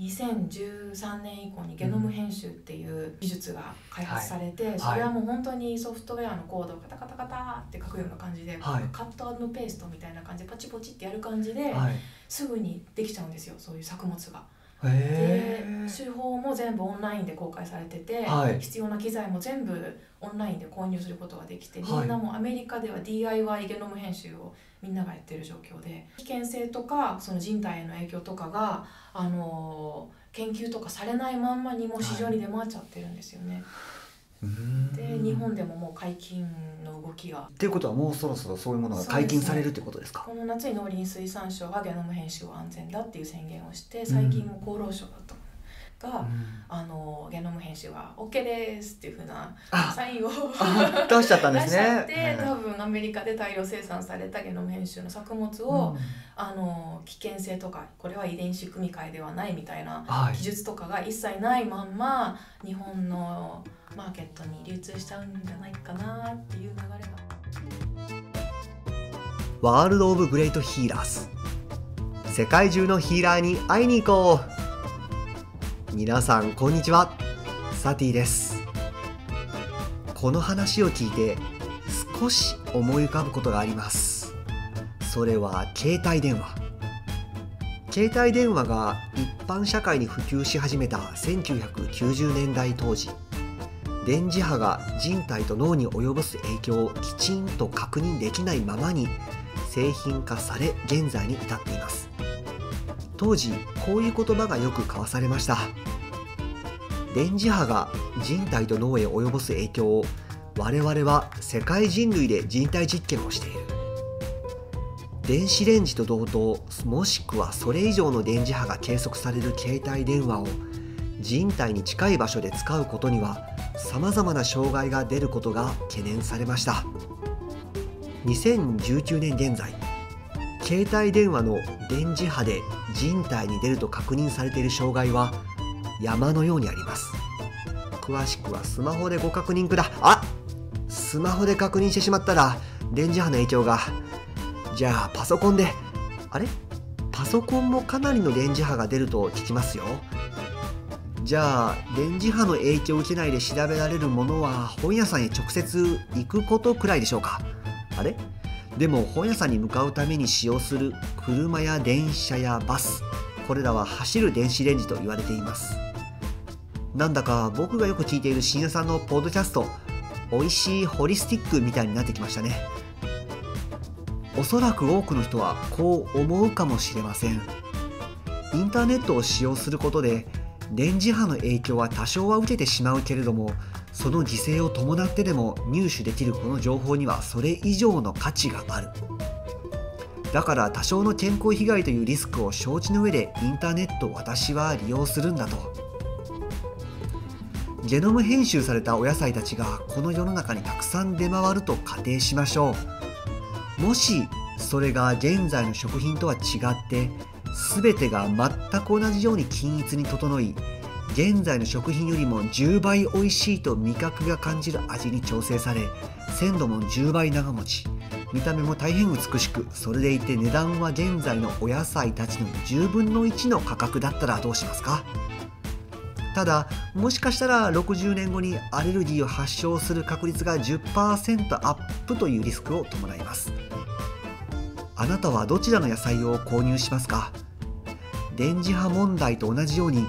2013年以降にゲノム編集っていう技術が開発されて、はい。それはもう本当にソフトウェアのコードをカタカタカタって書くような感じで、はい。カットペーストみたいな感じでポチポチってやる感じで、はい。すぐにできちゃうんですよそういう作物が。で手法も全部オンラインで公開されてて、はい。必要な機材も全部オンラインで購入することができて、はい。みんなもうアメリカでは DIY ゲノム編集をみんながやってる状況で危険性とかその人体への影響とかが、あのー研究とかされないまんまにもう市場に出回っちゃってるんですよね。うーんで日本でももう解禁の動きが。っていうことはもうそろそろそういうものが解禁されるってことですか？この夏に農林水産省がゲノム編集は安全だっていう宣言をして最近も厚労省だったが、うん。あのゲノム編集は OK ですっていうふうなあサインをあ出しちゃったんですね。って多分アメリカで大量生産されたゲノム編集の作物を、うん。あの危険性とかこれは遺伝子組み換えではないみたいなはい。技術とかが一切ないまんま日本のマーケットに流通しちゃうんじゃないかなっていう流れが。ワールド・オブ・グレート・ヒーラーズ。世界中のヒーラーに会いに行こう皆さんこんにちは。サティです。この話を聞いて少し思い浮かぶことがあります。それは携帯電話。携帯電話が一般社会に普及し始めた1990年代当時。電磁波が人体と脳に及ぼす影響をきちんと確認できないままに製品化され現在に至っています。当時こういう言葉がよく交わされました。電磁波が人体と脳へ及ぼす影響を我々は世界人類で人体実験をしている。電子レンジと同等もしくはそれ以上の電磁波が計測される携帯電話を人体に近い場所で使うことにはさまざまな障害が出ることが懸念されました。2019年現在携帯電話の電磁波で人体に出ると確認されている障害は山のようにあります。詳しくはスマホでご確認くだ。あスマホで確認してしまったら電磁波の影響が。じゃあパソコンであれ？パソコンもかなりの電磁波が出ると聞きますよ。じゃあ電磁波の影響を受けないで調べられるものは本屋さんへ直接行くことくらいでしょうか。あれ？でも本屋さんに向かうために使用する車や電車やバスこれらは走る電子レンジと言われています。なんだか僕がよく聞いている深夜さんのポッドキャスト美味しいホリスティックみたいになってきましたね。おそらく多くの人はこう思うかもしれません。インターネットを使用することで電磁波の影響は多少は受けてしまうけれどもその犠牲を伴ってでも入手できるこの情報にはそれ以上の価値がある。だから多少の健康被害というリスクを承知の上でインターネットを私は利用するんだと。ゲノム編集されたお野菜たちがこの世の中にたくさん出回ると仮定しましょう。もしそれが現在の食品とは違って全てが全く同じように均一に整い現在の食品よりも10倍美味しいと味覚が感じる味に調整され鮮度も10倍長持ち。見た目も大変美しくそれでいて値段は現在のお野菜たちの10分の1の価格だったらどうしますか？ただもしかしたら60年後にアレルギーを発症する確率が10%アップというリスクを伴います。あなたはどちらの野菜を購入しますか？電磁波問題と同じように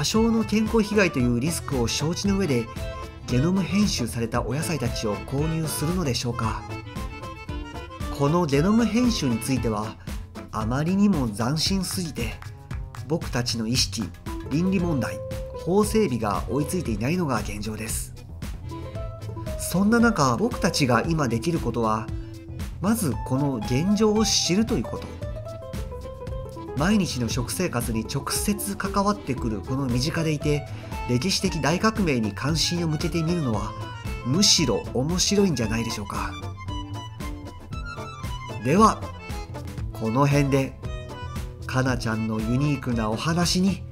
多少の健康被害というリスクを承知の上でゲノム編集されたお野菜たちを購入するのでしょうか。このゲノム編集についてはあまりにも斬新すぎて僕たちの意識倫理問題法整備が追いついていないのが現状です。そんな中僕たちが今できることはまずこの現状を知るということ。毎日の食生活に直接関わってくるこの身近でいて歴史的大革命に関心を向けてみるのはむしろ面白いんじゃないでしょうか。ではこの辺でかなちゃんのユニークなお話に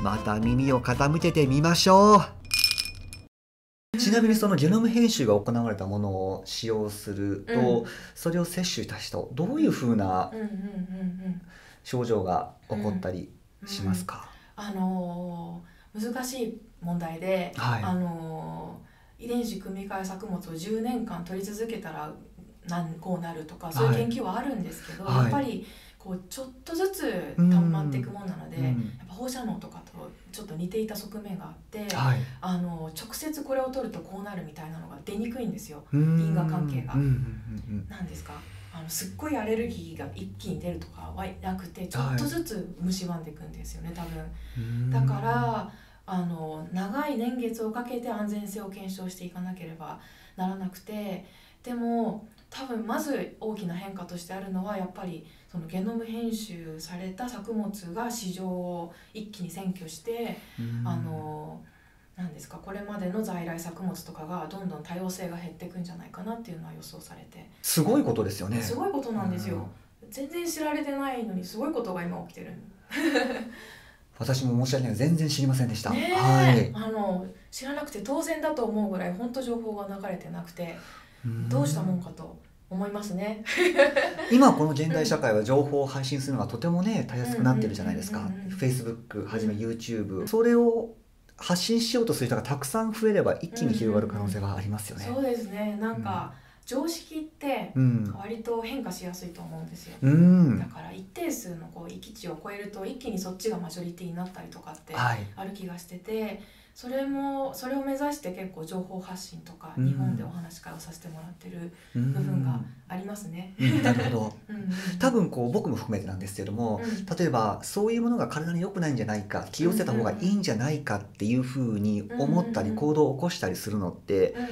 また耳を傾けてみましょう。ちなみにそのゲノム編集が行われたものを使用すると、うん。それを摂取した人どういうふうなうんうんうんうん症状が起こったりしますか、あのー難しい問題で、はい。あのー遺伝子組み換え作物を10年間取り続けたらなんこうなるとかそういう研究はあるんですけど、はい。やっぱりこうちょっとずつ溜まっていくものなので、うん。やっぱ放射能とかとちょっと似ていた側面があって、はい。あの直接これを取るとこうなるみたいなのが出にくいんですよ。因因果関係が。うんうんうん。なんですか？あのすっごいアレルギーが一気に出るとかはなくてちょっとずつ蝕んでいくんですよね多分。うん。だからあの長い年月をかけて安全性を検証していかなければならなくてでも多分まず大きな変化としてあるのはやっぱりそのゲノム編集された作物が市場を一気に占拠して、うん。あのなんですか？これまでの在来作物とかがどんどん多様性が減っていくんじゃないかなっていうのは予想されて、すごいことですよね。すごいことなんですよ。全然知られてないのにすごいことが今起きてる。私も申し訳ない。全然知りませんでした、ねえ、はい。あの知らなくて当然だと思うぐらい本当情報が流れてなくてうん。どうしたもんかと思いますね。今この現代社会は情報を配信するのがとてもねたやすくなってるじゃないですか。うんうんうんうん。Facebook はじめ YouTube それを発信しようとする人がたくさん増えれば一気に広がる可能性はありますよね。そうですね。なんか、常識ってうん。割と変化しやすいと思うんですよ。うん。だから一定数のこう域値を超えると一気にそっちがマジョリティになったりとかってはい。ある気がしててそれもそれを目指して結構情報発信とかうん。日本でお話し会をさせてもらってる部部分がありますね。うん。なるほど。多分こう僕も含めてなんですけども、うん。例えばそういうものが体に良くないんじゃないか気をつけた方がいいんじゃないかっていうふうに思ったりうん行動を起こしたりするのってうん。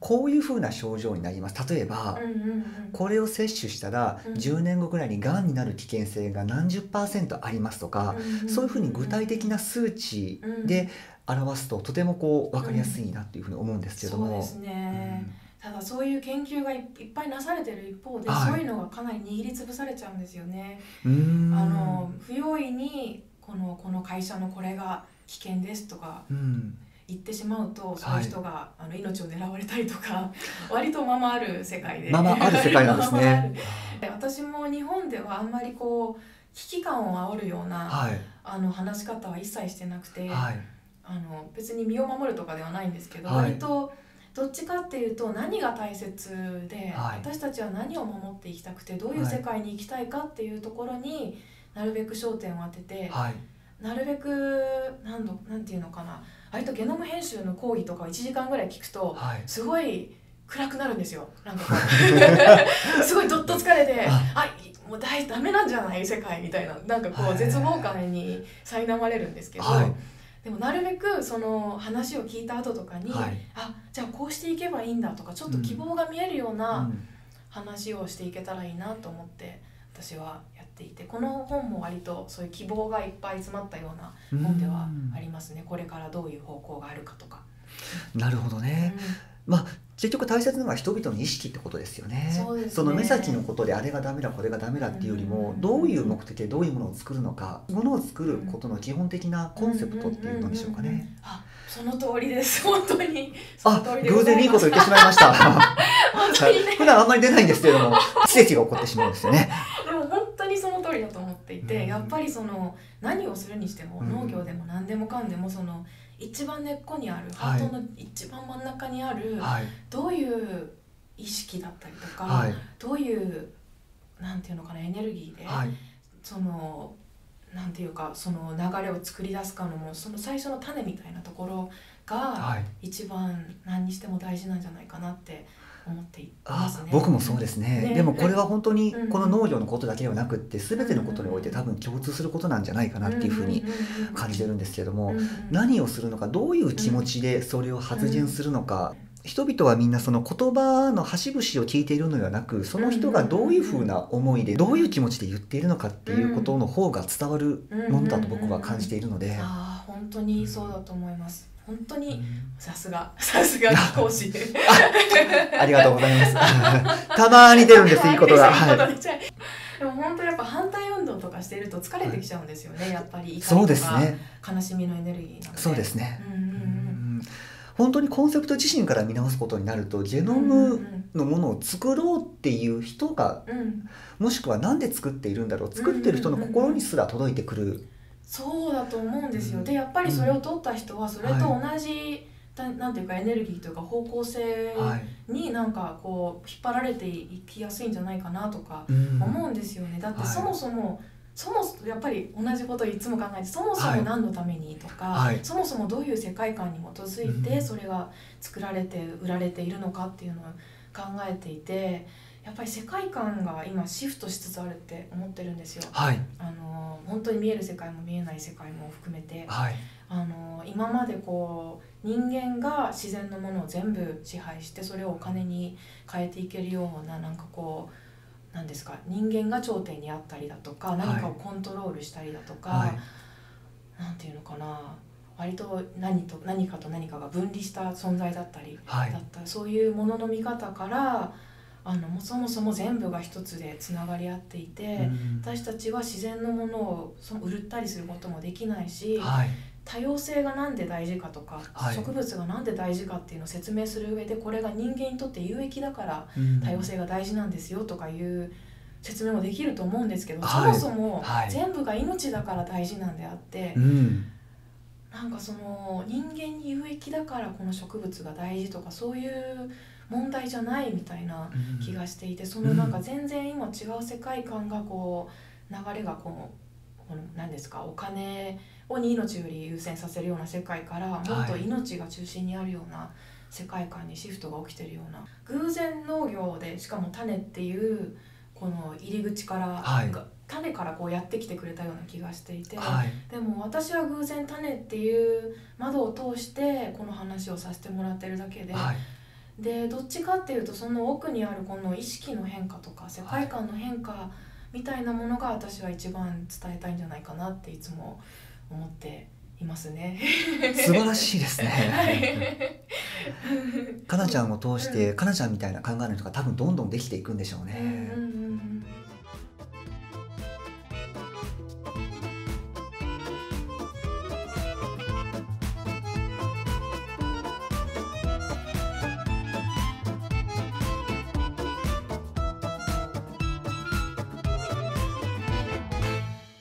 こういうふうな症状になります。例えば、うんうんうん。これを摂取したらうん。10年後くらいにがんになる危険性が何十パーセントありますとか、そういうふうに具体的な数値で表すととてもこう分かりやすいなっていうふうに思うんですけども。そうですね、ただそういう研究がいっぱいなされてる一方で、はいそういうのがかなり握りつぶされちゃうんですよね。あの不用意にこのこの会社のこれが危険ですとかうん言ってしまうとそういう人が、あの命を狙われたりとか割とままある世界でままある世界なんですね。私も日本ではあんまりこう危機感を煽るような、はいあの話し方は一切してなくて、はいあの別に身を守るとかではないんですけど、はい。割とどっちかっていうと何が大切で、はい。私たちは何を守っていきたくてどういう世界に行きたいかっていうところになるべく焦点を当てて、はい。なるべく何度なんていうのかな割とゲノム編集の講義とかを1時間ぐらい聞くとはい。すごい暗くなるんですよ。なんか すごいどっと疲れてあ。あもう大ダメなんじゃない？世界みたいな。なんかこはい。う絶望感に苛まれるんですけど、はいでもなるべくその話を聞いた後とかに、はい。あじゃあこうしていけばいいんだとかちょっと希望が見えるよううなん。話をしていけたらいいなと思って私はやっていてこの本も割とそういう希望がいっぱい詰まったような本ではありますね。これからどういう方向があるかとか。なるほどね、まあ結局大切なのは人々の意識ってことですよね。ね。の目先のことであれがダメだこれがダメだっていうよりも、うん。どういう目的でどういうものを作るのかものを作ることの基本的なコンセプトっていうのでしょうかんんんん。ね。あその通りです。本当に。あ偶然いいこと言ってしまいました。本当にね。普段あんまり出ないんですけれども 奇跡が起こってしまうんですよね。でも本当にその通りだと思っていて、うん。やっぱりその何をするにしても、うん。農業でも何でもかんでもその一番根っこにある、はい。ハートの一番真ん中にある、はい。どういう意識だったりとか、はい。どういうなんていうのかなエネルギーで、はい。そのなんていうかその流れを作り出すかのもその最初の種みたいなところがはい。一番何にしても大事なんじゃないかなって思っていますね。あ僕もそうですね。ね。でもこれは本当にうん。この農業のことだけではなくって全てのことにおいて多分共通することなんじゃないかなっていうふうに感じてるんですけれども、何をするのかどういう気持ちでそれを発言するのか、人々はみんなその言葉の端々を聞いているのではなくその人がどういうふうな思いでどういう気持ちで言っているのかっていうことの方が伝わるものだと僕は感じているので。本当にそうだと思います。本当にうんさすがさすが講師。ありがとうございます。たまに出るんです、いいことが。はい。でも本当やっぱ反対運動とかしてると疲れてきちゃうんですよね、やっぱりそうですね。悲しみのエネルギーなのでそうですね。うんうんうん本当にコンセプト自身から見直すことになるとゲノうんムのものを作ろうっていう人がうんうんもしくは何で作っているんだろう作ってる人の心にすら届いてくるそうだと思うんですよ、うん。でやっぱりそれを取った人はそれと同じ、だなんていうかエネルギーというか方向性はい。になんかこう引っ張られていきやすいんじゃないかなとかうん。思うんですよね。だってはい。そもそも、そもそもやっぱり同じことをいつも考えてそもそはい。も何のためにとか、はい。そもそもどういう世界観に基づいうん。てそれが作られて売られているのかっていうのを考えていてやっぱり世界観が今シフトしつつあるって思ってるんですよ。はい。あの本当に見える世界も見えない世界も含めて。はい。あの今までこう人間が自然のものを全部支配してそれをお金に変えていけるようななんかこうなんですか人間が頂点にあったりだとかい。何かをコントロールしたりだとか、はい。なんていうのかな割と何と何かと何かが分離した存在だったりはい。だったそういうものの見方からあのそもそも全部が一つでつながり合っていて。うん。私たちは自然のものをそ売ったりすることもできないし、はい。多様性がなんで大事かとか、はい。植物がなんで大事かっていうのを説明する上でこれが人間にとって有益だからうん。多様性が大事なんですよとかいう説明もできると思うんですけど、はい。そもそもはい。全部が命だから大事なんであって、うん。なんかその人間に有益だからこの植物が大事とかそういう問題じゃないみたいな気がしていてそのなんか全然今違う世界観がこう流れがこうこの何ですかお金をに命より優先させるような世界からもっと命が中心にあるような世界観にシフトが起きてるような偶然農業でしかも種っていうこの入り口から、はい。が種からこうやってきてくれたような気がしていて。はい。でも私は偶然種っていう窓を通してこの話をさせてもらってるだけで、はいでどっちかっていうとその奥にあるこの意識の変化とか世界観の変化みたいなものが私は一番伝えたいんじゃないかなっていつも思っていますね。素晴らしいですはね。いかなちゃんを通して、かなちゃんみたいな考えの人が多分どんどんできていくんでしょううんね。うん